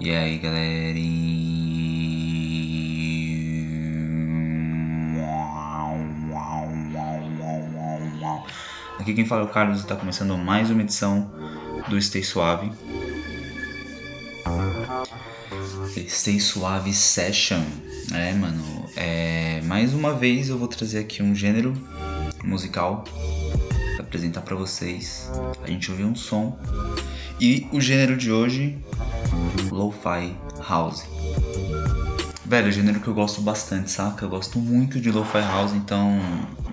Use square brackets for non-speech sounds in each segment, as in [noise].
E aí, galerinha? Aqui quem fala é o Carlos e está começando mais uma edição do Stay Suave. Stay Suave Session. É, mano. É, mais uma vez eu vou trazer aqui um gênero musical para apresentar para vocês. A gente ouviu um som. E o gênero de hoje, Lo-Fi House. Velho, é um gênero que eu gosto bastante, saca? Eu gosto muito de Lo-Fi House, então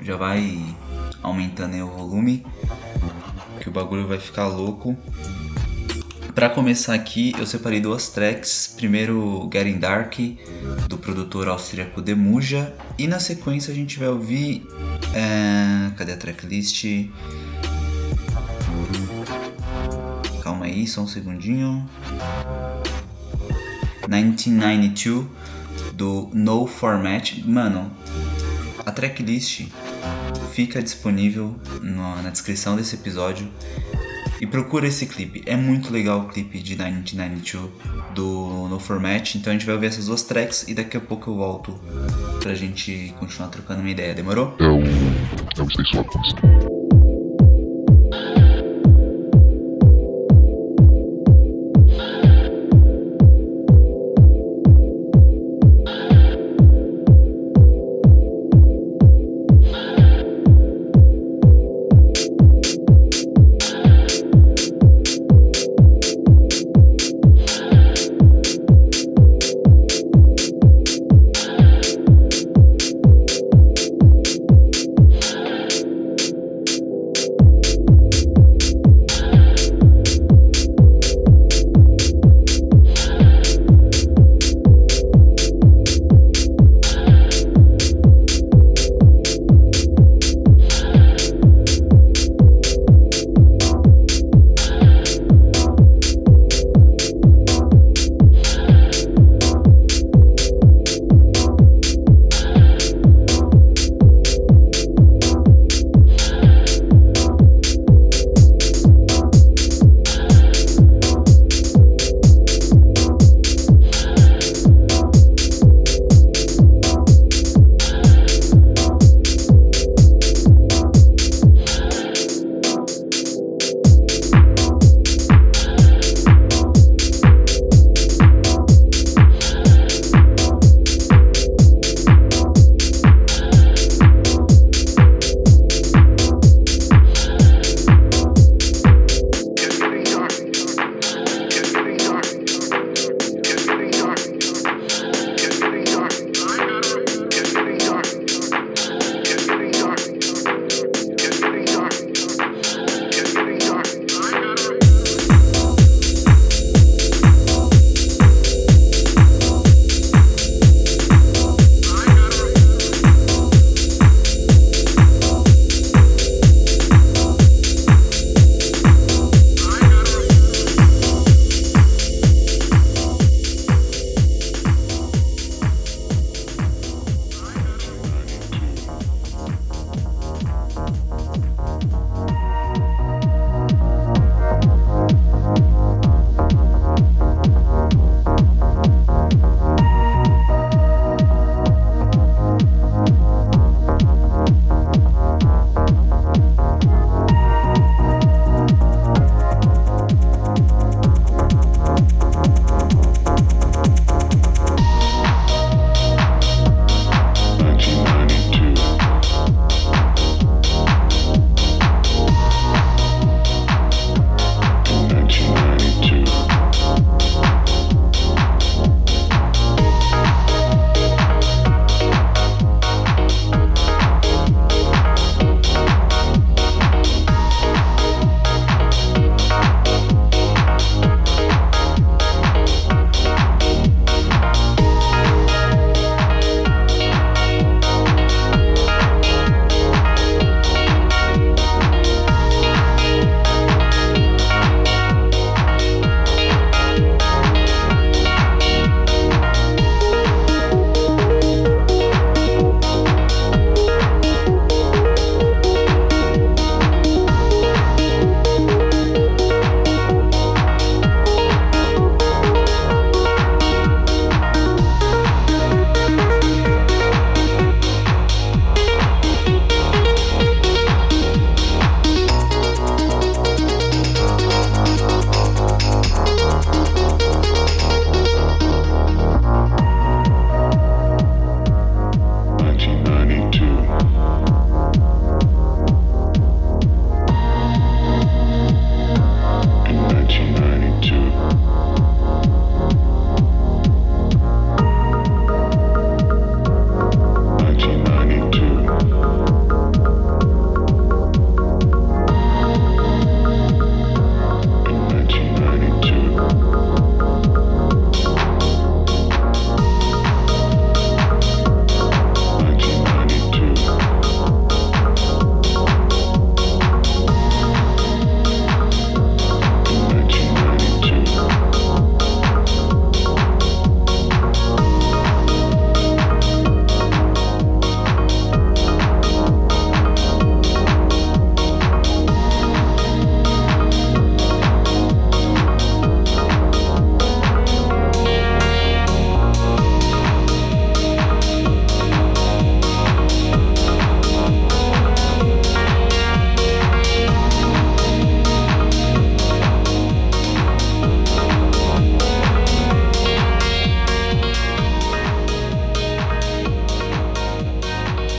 já vai aumentando aí o volume, que o bagulho vai ficar louco. Para começar aqui, eu separei duas tracks. Primeiro, Getting Dark, do produtor austríaco Demuja. E na sequência a gente vai ouvir. É... Cadê a tracklist? Aí, só um segundinho. 1992 do No Format. Mano, a tracklist fica disponível na descrição desse episódio. E procura esse clipe, é muito legal o clipe de 1992 do No Format. Então a gente vai ouvir essas duas tracks e daqui a pouco eu volto pra gente continuar trocando uma ideia, demorou? É o. É o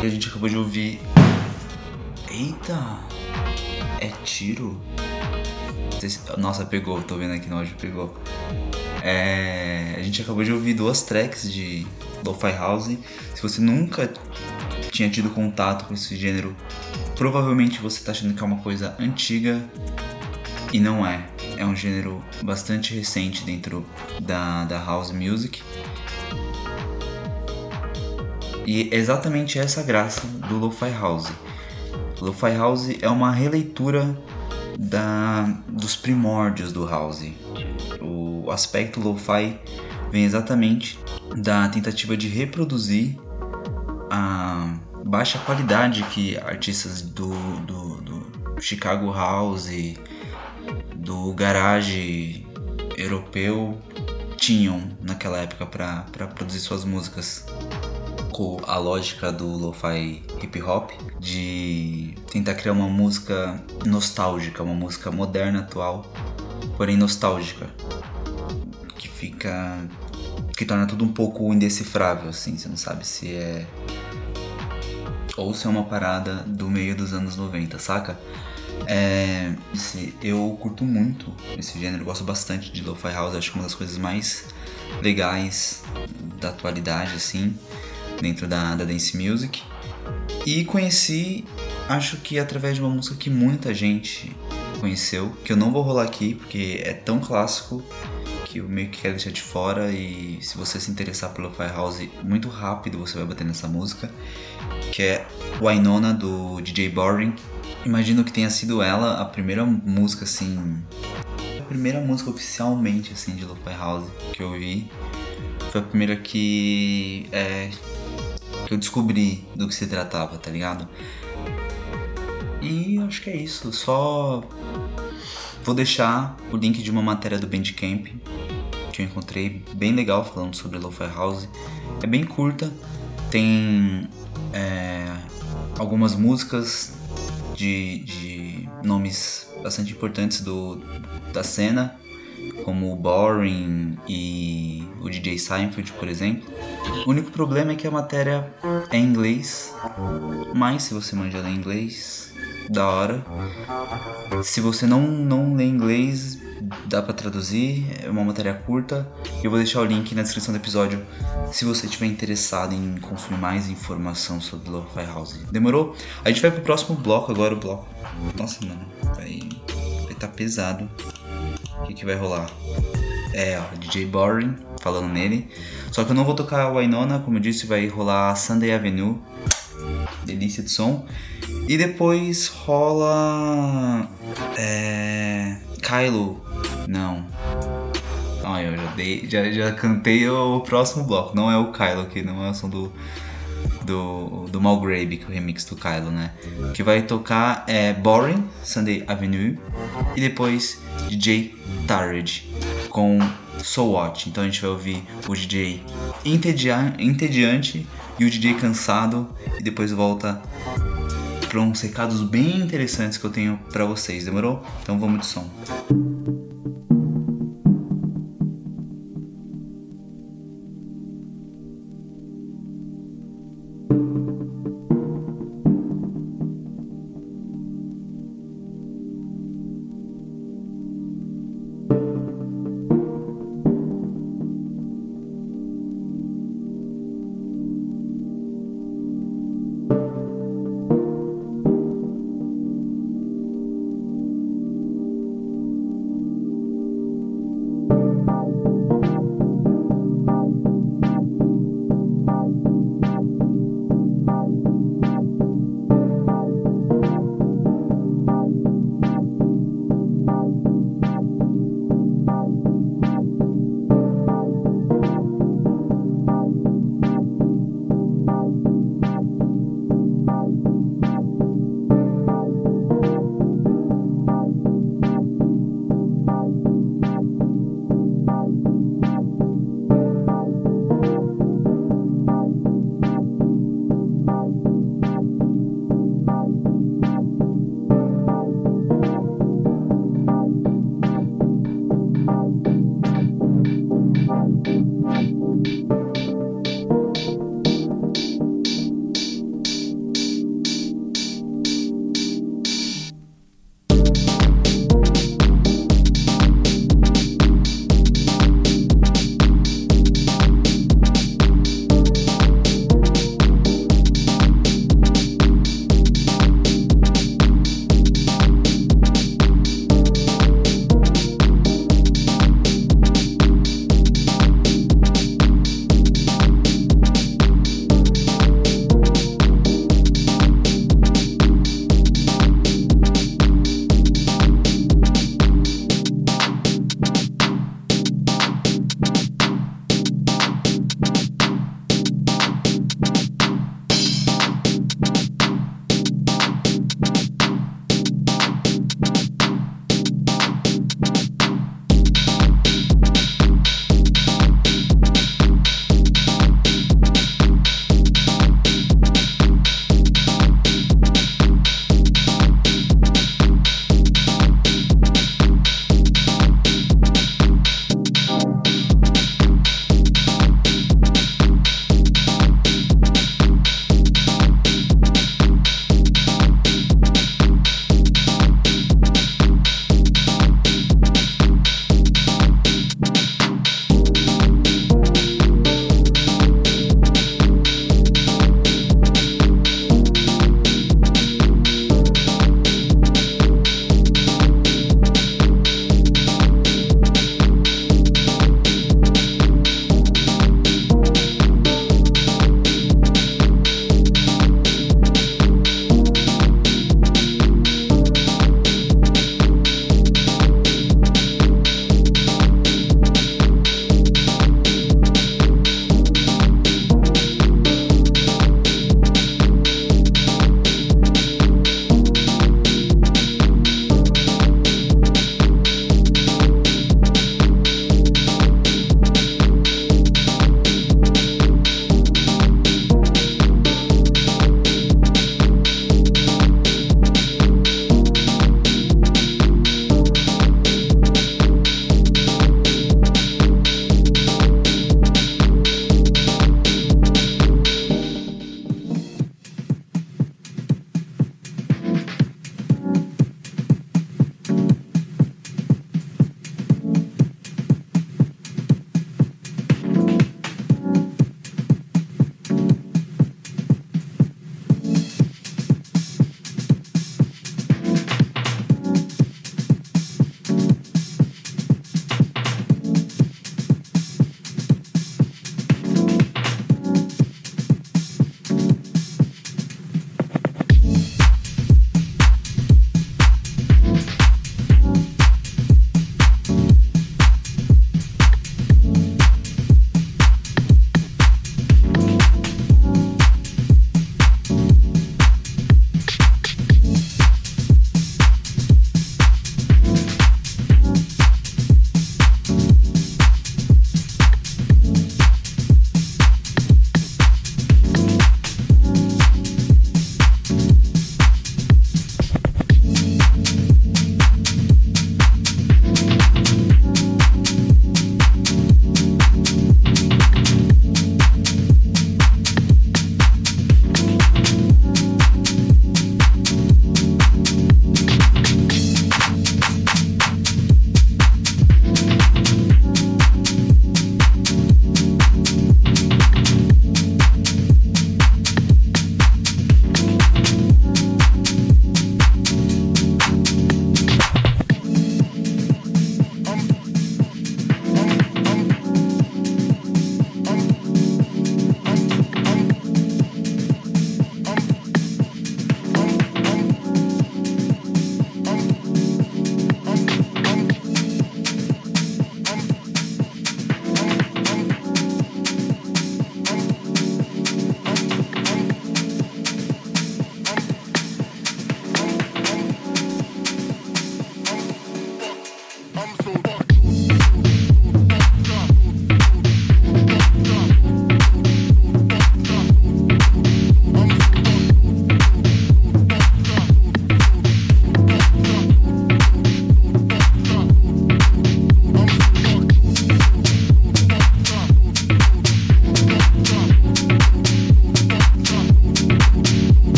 que a gente acabou de ouvir. Eita! É tiro? Nossa, pegou, tô vendo aqui no áudio, pegou. É, a gente acabou de ouvir duas tracks de Lo-Fi House. Se você nunca tinha tido contato com esse gênero, provavelmente você tá achando que é uma coisa antiga e não é. É um gênero bastante recente dentro da, da house music. E é exatamente essa graça do Lo-Fi House. Lo-Fi House é uma releitura da, dos primórdios do house. O aspecto Lo-Fi vem exatamente da tentativa de reproduzir a baixa qualidade que artistas do, do, do Chicago House, do garage europeu tinham naquela época para produzir suas músicas com a lógica do lo-fi hip hop de tentar criar uma música nostálgica, uma música moderna atual, porém nostálgica, que fica que torna tudo um pouco indecifrável assim, você não sabe se é ou se é uma parada do meio dos anos 90, saca? É, eu curto muito esse gênero, gosto bastante de lo-fi house, acho que uma das coisas mais legais da atualidade, assim, dentro da, da dance music. E conheci, acho que através de uma música que muita gente conheceu, que eu não vou rolar aqui porque é tão clássico que eu meio que quero deixar de fora e se você se interessar pelo Fire House, muito rápido você vai bater nessa música, que é Wynonna do DJ Boring. Imagino que tenha sido ela a primeira música assim, a primeira música oficialmente assim de Lo-Fi House que eu vi. Foi a primeira que é, que eu descobri do que se tratava, tá ligado? E acho que é isso. Só vou deixar o link de uma matéria do Bandcamp que eu encontrei bem legal falando sobre Lo-Fi House. É bem curta, tem é, algumas músicas de, de nomes bastante importantes do, da cena, como o Boring e o DJ Seinfeld, por exemplo. O único problema é que a matéria é em inglês, mas se você manja ler inglês, da hora. Se você não, não lê inglês, dá para traduzir, é uma matéria curta. Eu vou deixar o link na descrição do episódio se você estiver interessado em consumir mais informação sobre Lo-Fi House. Demorou? A gente vai pro próximo bloco agora, o bloco. Nossa, mano, vai vai tá pesado. O que que vai rolar? É, ó, DJ Boring falando nele. Só que eu não vou tocar a Wynonna, como eu disse, vai rolar Sunday Avenue. Delícia de som. E depois rola. É. Kylo. Não. Ah, eu já dei. Já, já cantei o próximo bloco. Não é o Kylo aqui, não é o som do. Do, do Malgrave, que é o remix do Kylo, né? Que vai tocar é Boring, Sunday Avenue. E depois DJ Tarred com So What. Então a gente vai ouvir o DJ entediante e o DJ cansado. E depois volta para uns recados bem interessantes que eu tenho para vocês. Demorou? Então vamos de som.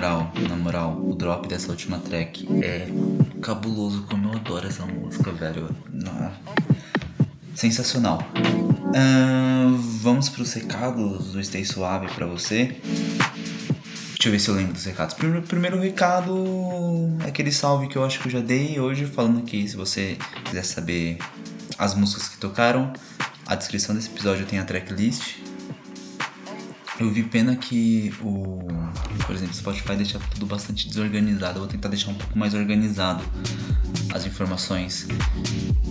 Moral, na moral, o drop dessa última track é cabuloso, como eu adoro essa música, velho. Sensacional. Uh, vamos pros recados do Stay Suave pra você. Deixa eu ver se eu lembro dos recados. Primeiro, primeiro recado é aquele salve que eu acho que eu já dei hoje, falando aqui, se você quiser saber as músicas que tocaram, a descrição desse episódio tem a tracklist. Eu vi pena que o, por exemplo, o Spotify deixa tudo bastante desorganizado. Eu vou tentar deixar um pouco mais organizado as informações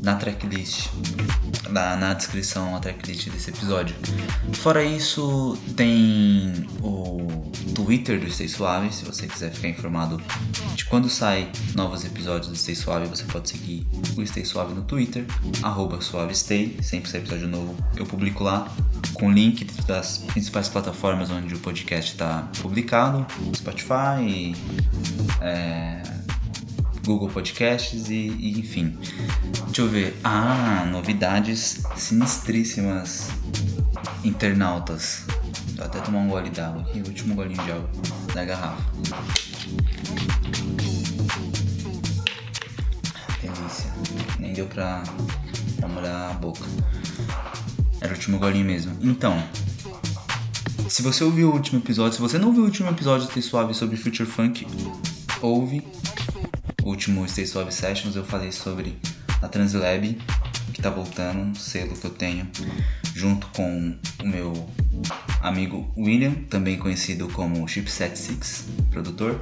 na tracklist, na, na descrição, a tracklist desse episódio. Fora isso, tem o Twitter do Stay Suave, se você quiser ficar informado de quando sai novos episódios do Stay Suave, você pode seguir o Stay Suave no Twitter, arroba SuaveStay, sempre sai episódio novo eu publico lá, com link das principais plataformas onde o podcast está publicado, Spotify, é, Google Podcasts e, e, enfim. Deixa eu ver. Ah, novidades sinistríssimas internautas. Vou até tomar um gole d'água aqui, último golinho de água da garrafa. Delícia. Nem deu pra, pra molhar a boca. Era o último golinho mesmo. Então, se você ouviu o último episódio, se você não viu o último episódio do Stay Suave sobre Future Funk, ouve. Último Stay Suave Sessions eu falei sobre a Translab, que tá voltando, um selo que eu tenho, junto com o meu amigo William, também conhecido como Chipset Six, produtor.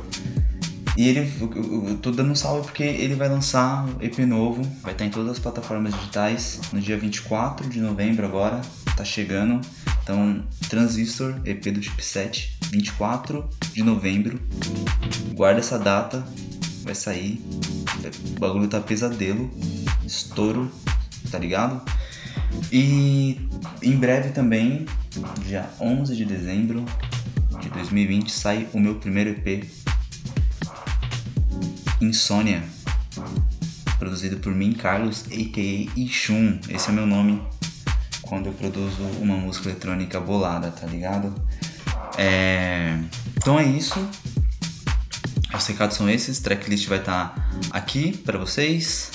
E ele, eu tô dando um salve porque ele vai lançar EP novo, vai estar em todas as plataformas digitais no dia 24 de novembro agora, tá chegando. Então, Transistor, EP do Chipset, 24 de novembro. Guarda essa data, vai sair. O bagulho tá pesadelo, estouro, tá ligado? E em breve também, dia 11 de dezembro de 2020, sai o meu primeiro EP, Insônia, produzido por mim, Carlos, a.k.a. Ishun. Esse é meu nome quando eu produzo uma música eletrônica bolada, tá ligado? É... Então é isso. Os recados são esses, tracklist vai estar tá aqui para vocês.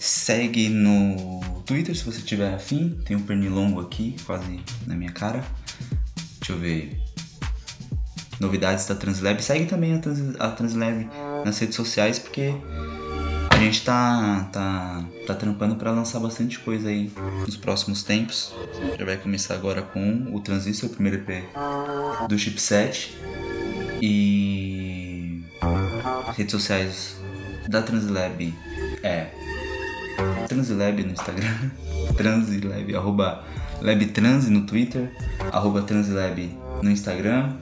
Segue no Twitter se você tiver afim. Tem um pernilongo aqui, quase na minha cara. Deixa eu ver. Novidades da Translab. Segue também a, Trans, a Translab nas redes sociais porque a gente tá, tá, tá trampando para lançar bastante coisa aí nos próximos tempos. Já vai começar agora com o Transistor, o primeiro EP do chipset. E redes sociais da Translab é Translab no Instagram, [laughs] Translab, arroba LabTrans no Twitter, arroba Translab no Instagram.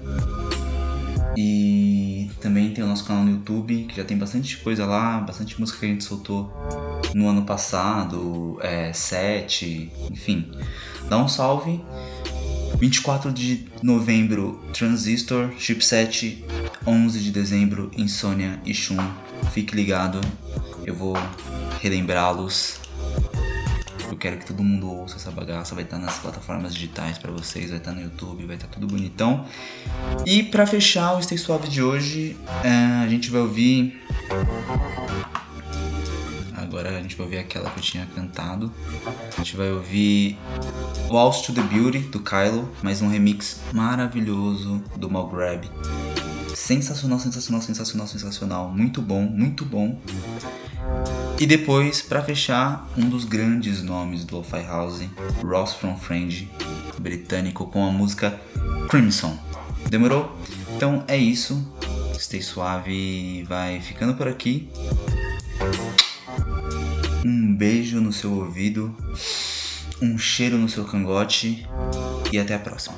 E também tem o nosso canal no YouTube, que já tem bastante coisa lá, bastante música que a gente soltou no ano passado, é, 7, enfim. Dá um salve. 24 de novembro, Transistor, Chipset, 11 de dezembro, Insônia e Shun. Fique ligado, eu vou relembrá-los eu quero que todo mundo ouça essa bagaça, vai estar nas plataformas digitais para vocês, vai estar no YouTube, vai estar tudo bonitão. E para fechar o Stay Suave de hoje, é, a gente vai ouvir. Agora a gente vai ouvir aquela que eu tinha cantado. A gente vai ouvir Walls to the Beauty do Kylo, mais um remix maravilhoso do Malgrab. Sensacional, sensacional, sensacional, sensacional. Muito bom, muito bom. E depois, para fechar, um dos grandes nomes do Lo-Fi House, Ross from Friend, britânico, com a música Crimson. Demorou? Então é isso. Stay suave vai ficando por aqui. Um beijo no seu ouvido, um cheiro no seu cangote e até a próxima.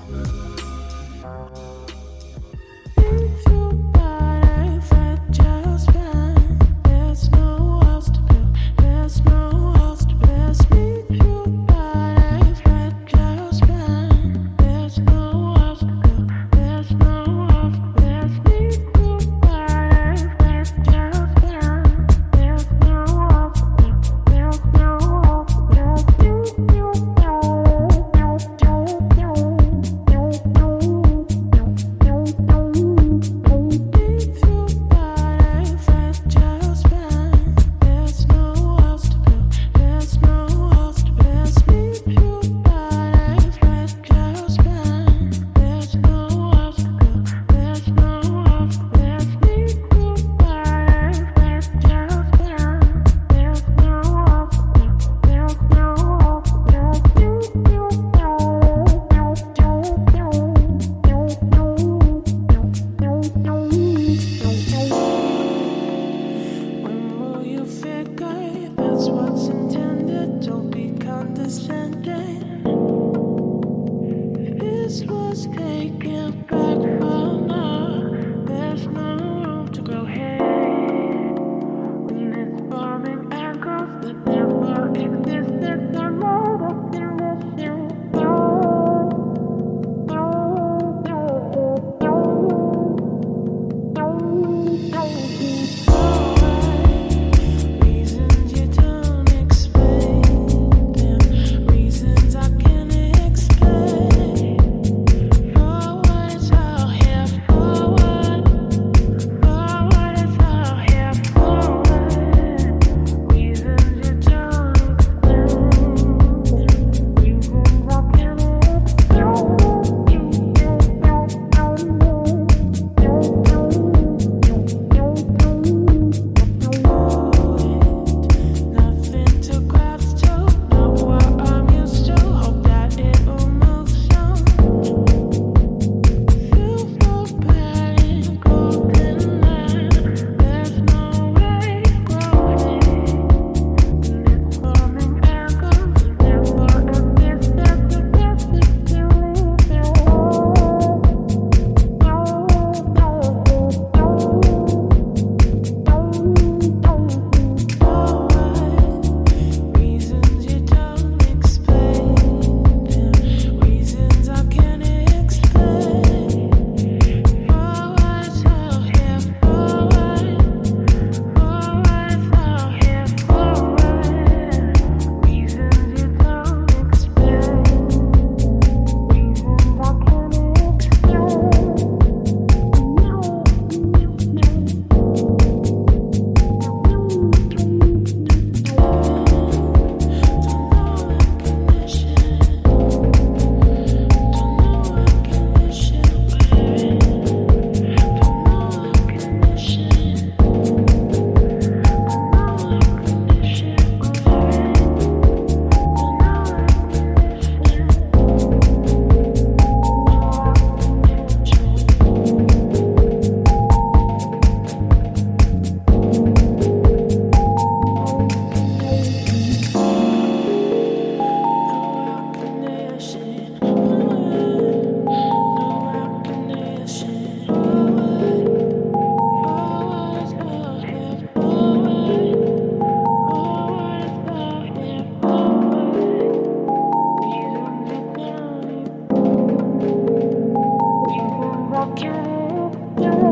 you, you.